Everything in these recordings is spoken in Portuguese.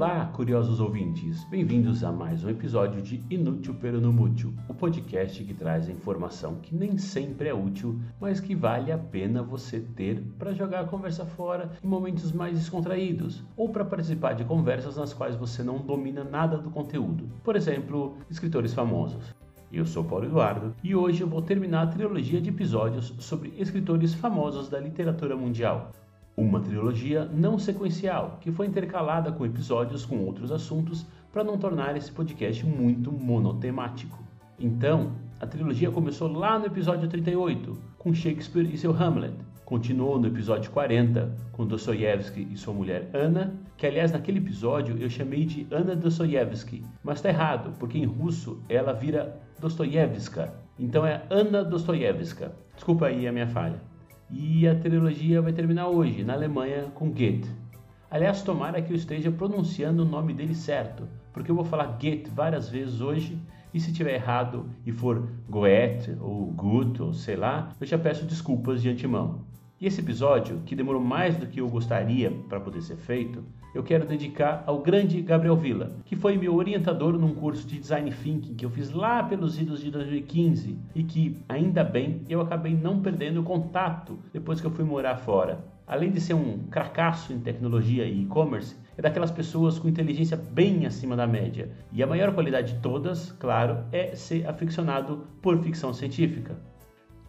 Olá, curiosos ouvintes! Bem-vindos a mais um episódio de Inútil Peronomútil, o podcast que traz informação que nem sempre é útil, mas que vale a pena você ter para jogar a conversa fora em momentos mais descontraídos, ou para participar de conversas nas quais você não domina nada do conteúdo. Por exemplo, escritores famosos. Eu sou Paulo Eduardo e hoje eu vou terminar a trilogia de episódios sobre escritores famosos da literatura mundial. Uma trilogia não sequencial, que foi intercalada com episódios com outros assuntos para não tornar esse podcast muito monotemático. Então, a trilogia começou lá no episódio 38, com Shakespeare e seu Hamlet. Continuou no episódio 40, com Dostoiévski e sua mulher Anna, que aliás naquele episódio eu chamei de Anna Dostoiévski, mas está errado, porque em russo ela vira Dostoiévska, então é Anna Dostoiévska. Desculpa aí a minha falha. E a trilogia vai terminar hoje, na Alemanha, com Goethe. Aliás, tomara que eu esteja pronunciando o nome dele certo, porque eu vou falar Goethe várias vezes hoje, e se tiver errado e for Goethe ou Gut ou sei lá, eu já peço desculpas de antemão. E esse episódio, que demorou mais do que eu gostaria para poder ser feito, eu quero dedicar ao grande Gabriel Villa, que foi meu orientador num curso de Design Thinking que eu fiz lá pelos idos de 2015 e que, ainda bem, eu acabei não perdendo contato depois que eu fui morar fora. Além de ser um cracaço em tecnologia e e-commerce, é daquelas pessoas com inteligência bem acima da média. E a maior qualidade de todas, claro, é ser aficionado por ficção científica.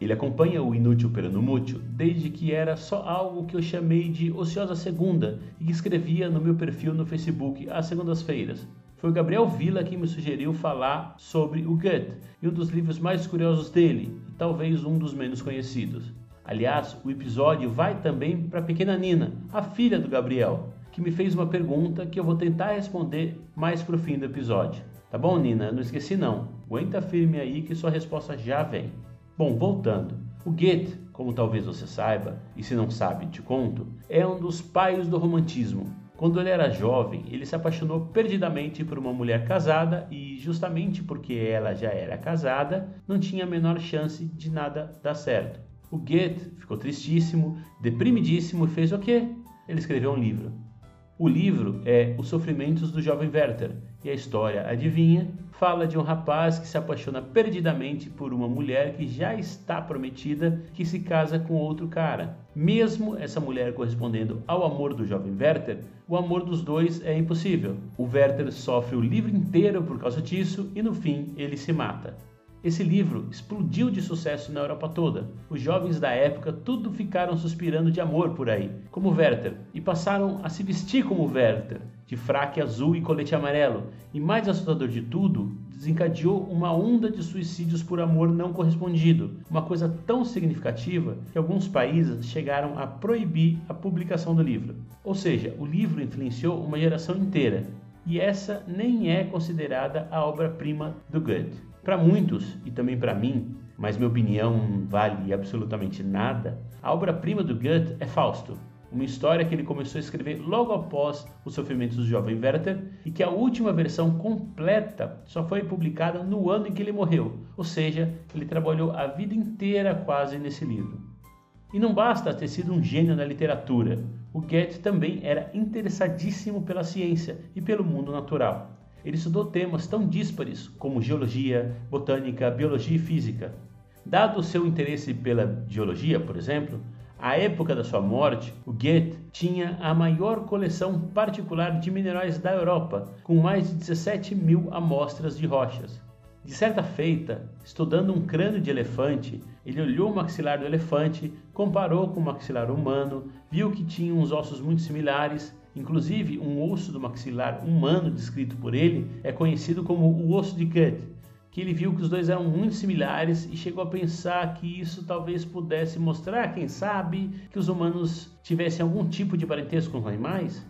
Ele acompanha o Inútil Perano Mútil desde que era só algo que eu chamei de Ociosa Segunda e que escrevia no meu perfil no Facebook às segundas-feiras. Foi o Gabriel Villa que me sugeriu falar sobre o Goethe e um dos livros mais curiosos dele, e talvez um dos menos conhecidos. Aliás, o episódio vai também para a pequena Nina, a filha do Gabriel, que me fez uma pergunta que eu vou tentar responder mais pro fim do episódio. Tá bom, Nina? Não esqueci não. Aguenta firme aí que sua resposta já vem. Bom, voltando. O Goethe, como talvez você saiba, e se não sabe, te conto, é um dos pais do romantismo. Quando ele era jovem, ele se apaixonou perdidamente por uma mulher casada e, justamente porque ela já era casada, não tinha a menor chance de nada dar certo. O Goethe ficou tristíssimo, deprimidíssimo e fez o quê? Ele escreveu um livro. O livro é Os Sofrimentos do Jovem Werther e a história, adivinha, fala de um rapaz que se apaixona perdidamente por uma mulher que já está prometida, que se casa com outro cara. Mesmo essa mulher correspondendo ao amor do jovem Werther, o amor dos dois é impossível. O Werther sofre o livro inteiro por causa disso e no fim ele se mata. Esse livro explodiu de sucesso na Europa toda. Os jovens da época tudo ficaram suspirando de amor por aí, como Werther, e passaram a se vestir como Werther, de fraque azul e colete amarelo. E mais assustador de tudo, desencadeou uma onda de suicídios por amor não correspondido, uma coisa tão significativa que alguns países chegaram a proibir a publicação do livro. Ou seja, o livro influenciou uma geração inteira, e essa nem é considerada a obra-prima do Goethe. Para muitos, e também para mim, mas minha opinião não vale absolutamente nada, a obra-prima do Goethe é Fausto, uma história que ele começou a escrever logo após os sofrimentos do jovem Werther e que a última versão completa só foi publicada no ano em que ele morreu, ou seja, ele trabalhou a vida inteira quase nesse livro. E não basta ter sido um gênio na literatura, o Goethe também era interessadíssimo pela ciência e pelo mundo natural. Ele estudou temas tão díspares como geologia, botânica, biologia e física. Dado o seu interesse pela geologia, por exemplo, à época da sua morte, o Goethe tinha a maior coleção particular de minerais da Europa, com mais de 17 mil amostras de rochas. De certa feita, estudando um crânio de elefante, ele olhou o maxilar do elefante, comparou com o maxilar humano, viu que tinha uns ossos muito similares Inclusive, um osso do maxilar humano descrito por ele é conhecido como o osso de Goethe, que ele viu que os dois eram muito similares e chegou a pensar que isso talvez pudesse mostrar, quem sabe, que os humanos tivessem algum tipo de parentesco com os animais?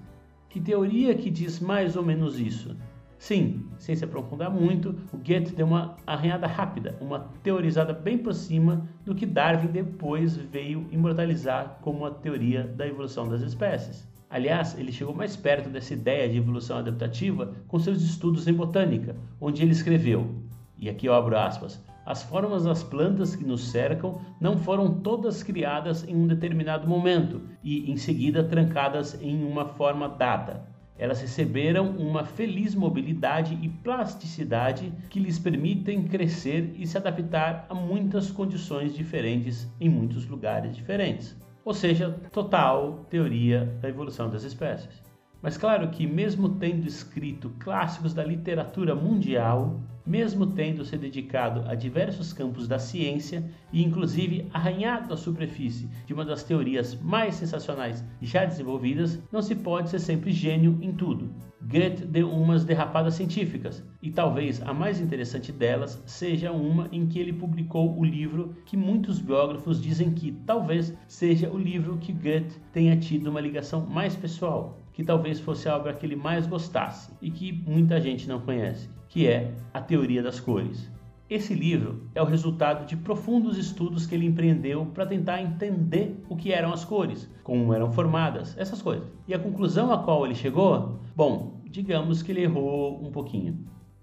Que teoria que diz mais ou menos isso? Sim, sem se aprofundar muito, o Goethe deu uma arranhada rápida, uma teorizada bem por cima do que Darwin depois veio imortalizar como a teoria da evolução das espécies. Aliás, ele chegou mais perto dessa ideia de evolução adaptativa com seus estudos em botânica, onde ele escreveu, e aqui eu abro aspas, as formas das plantas que nos cercam não foram todas criadas em um determinado momento e, em seguida, trancadas em uma forma dada. Elas receberam uma feliz mobilidade e plasticidade que lhes permitem crescer e se adaptar a muitas condições diferentes em muitos lugares diferentes. Ou seja, total teoria da evolução das espécies. Mas claro que, mesmo tendo escrito clássicos da literatura mundial, mesmo tendo se dedicado a diversos campos da ciência e, inclusive, arranhado a superfície de uma das teorias mais sensacionais já desenvolvidas, não se pode ser sempre gênio em tudo. Goethe deu umas derrapadas científicas, e talvez a mais interessante delas seja uma em que ele publicou o livro que muitos biógrafos dizem que talvez seja o livro que Goethe tenha tido uma ligação mais pessoal, que talvez fosse a obra que ele mais gostasse e que muita gente não conhece, que é A Teoria das Cores. Esse livro é o resultado de profundos estudos que ele empreendeu para tentar entender o que eram as cores, como eram formadas, essas coisas. E a conclusão a qual ele chegou? Bom, digamos que ele errou um pouquinho.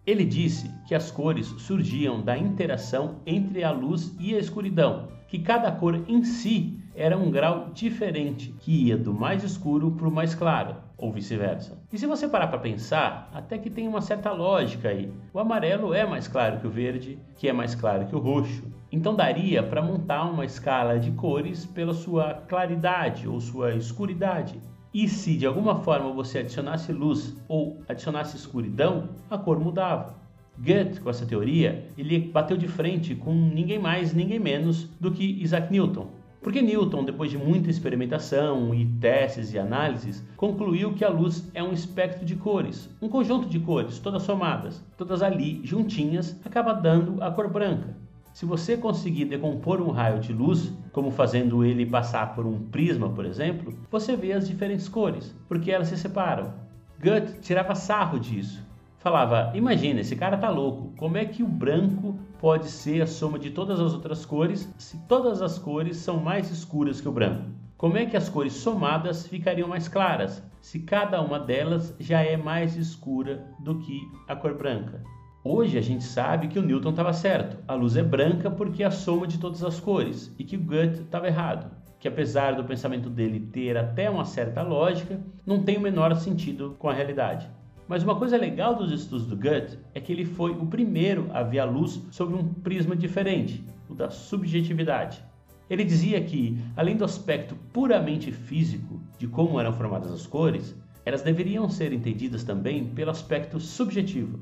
Ele disse que as cores surgiam da interação entre a luz e a escuridão, que cada cor em si era um grau diferente, que ia do mais escuro para o mais claro, ou vice-versa. E se você parar para pensar, até que tem uma certa lógica aí. O amarelo é mais claro que o verde, que é mais claro que o roxo. Então daria para montar uma escala de cores pela sua claridade ou sua escuridade. E se de alguma forma você adicionasse luz ou adicionasse escuridão, a cor mudava. Goethe, com essa teoria, ele bateu de frente com ninguém mais, ninguém menos do que Isaac Newton. Porque Newton, depois de muita experimentação e testes e análises, concluiu que a luz é um espectro de cores, um conjunto de cores, todas somadas, todas ali juntinhas, acaba dando a cor branca. Se você conseguir decompor um raio de luz, como fazendo ele passar por um prisma, por exemplo, você vê as diferentes cores, porque elas se separam. Goethe tirava sarro disso falava: Imagina, esse cara tá louco. Como é que o branco pode ser a soma de todas as outras cores se todas as cores são mais escuras que o branco? Como é que as cores somadas ficariam mais claras se cada uma delas já é mais escura do que a cor branca? Hoje a gente sabe que o Newton estava certo. A luz é branca porque é a soma de todas as cores e que o Goethe estava errado. Que apesar do pensamento dele ter até uma certa lógica, não tem o menor sentido com a realidade. Mas uma coisa legal dos estudos do Goethe é que ele foi o primeiro a ver a luz sobre um prisma diferente, o da subjetividade. Ele dizia que, além do aspecto puramente físico de como eram formadas as cores, elas deveriam ser entendidas também pelo aspecto subjetivo.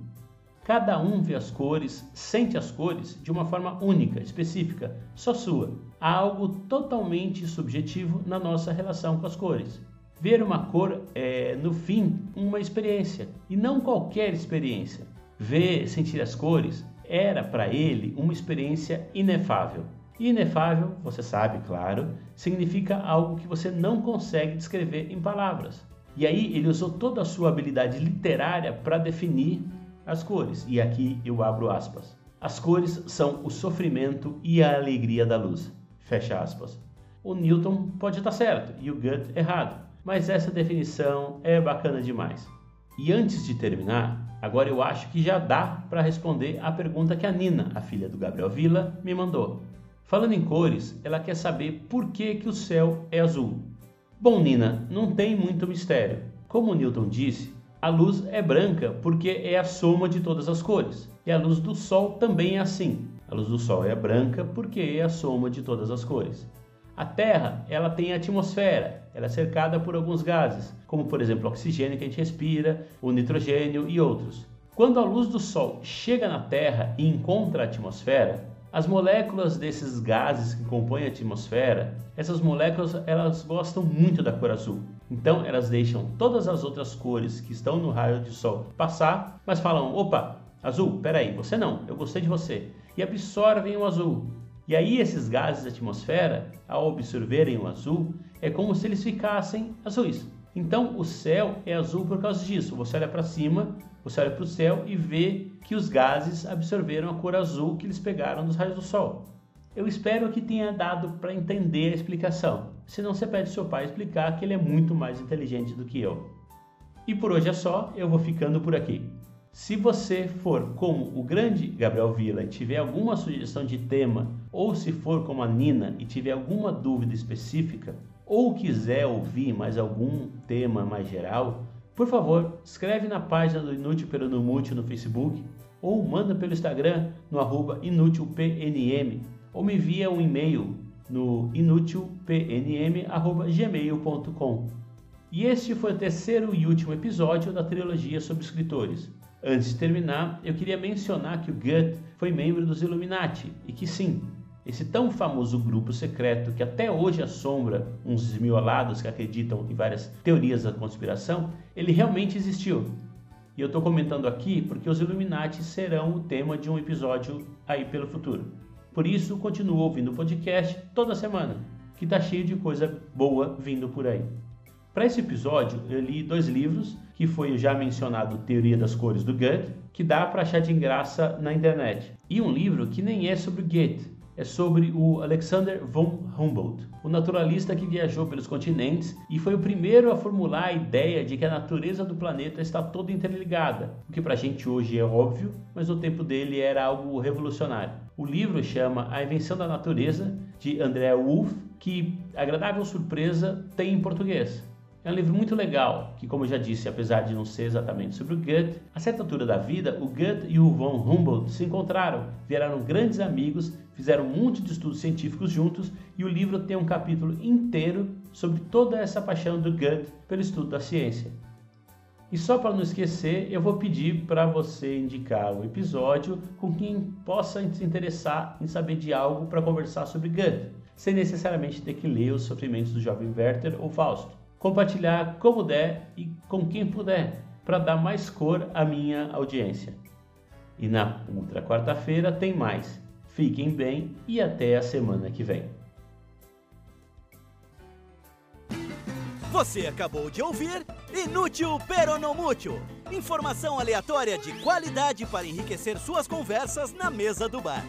Cada um vê as cores, sente as cores de uma forma única, específica, só sua. Há algo totalmente subjetivo na nossa relação com as cores. Ver uma cor é, no fim, uma experiência e não qualquer experiência. Ver, sentir as cores era para ele uma experiência inefável. Inefável, você sabe, claro, significa algo que você não consegue descrever em palavras. E aí ele usou toda a sua habilidade literária para definir as cores. E aqui eu abro aspas. As cores são o sofrimento e a alegria da luz. Fecha aspas. O Newton pode estar certo e o Goethe errado mas essa definição é bacana demais. E antes de terminar, agora eu acho que já dá para responder a pergunta que a Nina, a filha do Gabriel Villa, me mandou. Falando em cores, ela quer saber por que, que o céu é azul. Bom, Nina, não tem muito mistério. Como Newton disse, a luz é branca porque é a soma de todas as cores. E a luz do Sol também é assim. A luz do Sol é branca porque é a soma de todas as cores. A Terra, ela tem atmosfera, ela é cercada por alguns gases, como por exemplo o oxigênio que a gente respira, o nitrogênio e outros. Quando a luz do Sol chega na Terra e encontra a atmosfera, as moléculas desses gases que compõem a atmosfera, essas moléculas elas gostam muito da cor azul. Então elas deixam todas as outras cores que estão no raio de sol passar, mas falam: opa, azul, peraí, você não, eu gostei de você. E absorvem o azul. E aí esses gases da atmosfera, ao absorverem o azul, é como se eles ficassem azuis. Então o céu é azul por causa disso. Você olha para cima, Você olha para o céu e vê que os gases absorveram a cor azul que eles pegaram dos raios do Sol. Eu espero que tenha dado para entender a explicação. Se não, você pede seu pai explicar que ele é muito mais inteligente do que eu. E por hoje é só, eu vou ficando por aqui. Se você for como o grande Gabriel Villa e tiver alguma sugestão de tema, ou se for como a Nina e tiver alguma dúvida específica, ou quiser ouvir mais algum tema mais geral, por favor, escreve na página do Inútil Peronomútil no Facebook ou manda pelo Instagram no arroba inútilpnm ou me envia um e-mail no inutilpnm.gmail.com. E este foi o terceiro e último episódio da trilogia sobre escritores. Antes de terminar, eu queria mencionar que o Goethe foi membro dos Illuminati e que sim, esse tão famoso grupo secreto que até hoje assombra uns desmiolados que acreditam em várias teorias da conspiração, ele realmente existiu. E eu estou comentando aqui porque os Illuminati serão o tema de um episódio aí pelo futuro. Por isso, continuo ouvindo o podcast toda semana, que está cheio de coisa boa vindo por aí. Para esse episódio, eu li dois livros, que foi o já mencionado Teoria das Cores do Goethe, que dá para achar de graça na internet, e um livro que nem é sobre Goethe, é sobre o Alexander von Humboldt, o naturalista que viajou pelos continentes e foi o primeiro a formular a ideia de que a natureza do planeta está toda interligada, o que para a gente hoje é óbvio, mas no tempo dele era algo revolucionário. O livro chama A Invenção da Natureza, de Andrea Wolff, que, agradável surpresa, tem em português. É um livro muito legal, que como eu já disse, apesar de não ser exatamente sobre o Goethe, a certa altura da vida, o Goethe e o von Humboldt se encontraram, viraram grandes amigos, fizeram um monte de estudos científicos juntos e o livro tem um capítulo inteiro sobre toda essa paixão do Goethe pelo estudo da ciência. E só para não esquecer, eu vou pedir para você indicar o episódio com quem possa se interessar em saber de algo para conversar sobre Goethe, sem necessariamente ter que ler os sofrimentos do jovem Werther ou Fausto compartilhar como der e com quem puder, para dar mais cor à minha audiência. E na outra quarta-feira tem mais. Fiquem bem e até a semana que vem. Você acabou de ouvir Inútil Peronomútil. Informação aleatória de qualidade para enriquecer suas conversas na mesa do bar.